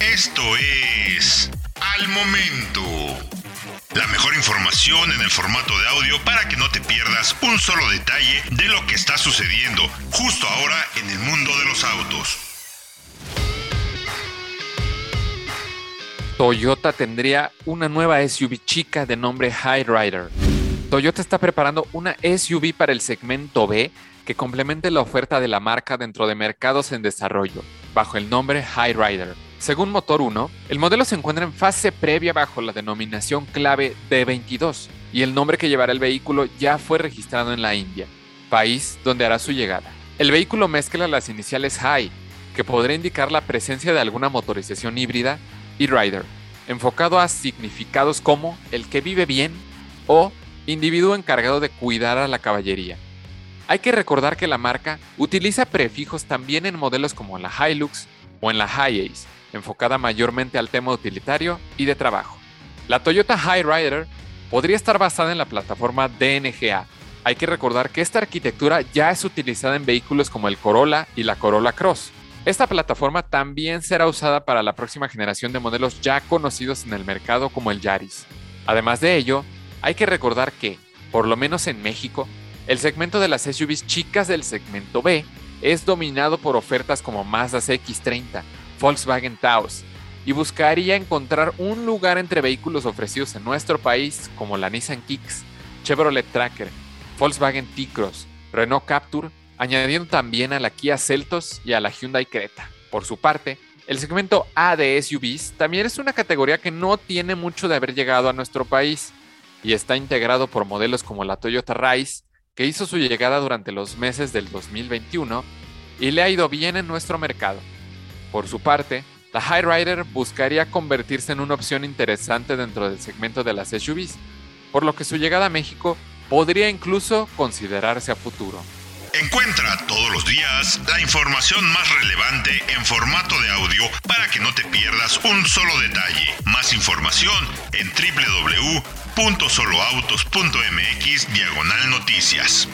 Esto es Al Momento. La mejor información en el formato de audio para que no te pierdas un solo detalle de lo que está sucediendo justo ahora en el mundo de los autos. Toyota tendría una nueva SUV chica de nombre High Rider. Toyota está preparando una SUV para el segmento B que complemente la oferta de la marca dentro de mercados en desarrollo, bajo el nombre High Rider. Según Motor 1, el modelo se encuentra en fase previa bajo la denominación clave D22 y el nombre que llevará el vehículo ya fue registrado en la India, país donde hará su llegada. El vehículo mezcla las iniciales High, que podría indicar la presencia de alguna motorización híbrida, y Rider, enfocado a significados como el que vive bien o individuo encargado de cuidar a la caballería. Hay que recordar que la marca utiliza prefijos también en modelos como la Hilux o en la Hiace, enfocada mayormente al tema utilitario y de trabajo. La Toyota High Rider podría estar basada en la plataforma DNGA. Hay que recordar que esta arquitectura ya es utilizada en vehículos como el Corolla y la Corolla Cross, esta plataforma también será usada para la próxima generación de modelos ya conocidos en el mercado como el Yaris. Además de ello, hay que recordar que, por lo menos en México, el segmento de las SUVs chicas del segmento B es dominado por ofertas como Mazda CX-30, Volkswagen Taos, y buscaría encontrar un lugar entre vehículos ofrecidos en nuestro país como la Nissan Kicks, Chevrolet Tracker, Volkswagen T-Cross, Renault Captur añadiendo también a la Kia Celtos y a la Hyundai Creta. Por su parte, el segmento A de SUVs también es una categoría que no tiene mucho de haber llegado a nuestro país y está integrado por modelos como la Toyota Rise, que hizo su llegada durante los meses del 2021 y le ha ido bien en nuestro mercado. Por su parte, la High Rider buscaría convertirse en una opción interesante dentro del segmento de las SUVs, por lo que su llegada a México podría incluso considerarse a futuro. Encuentra todos los días la información más relevante en formato de audio para que no te pierdas un solo detalle. Más información en www.soloautos.mx diagonal noticias.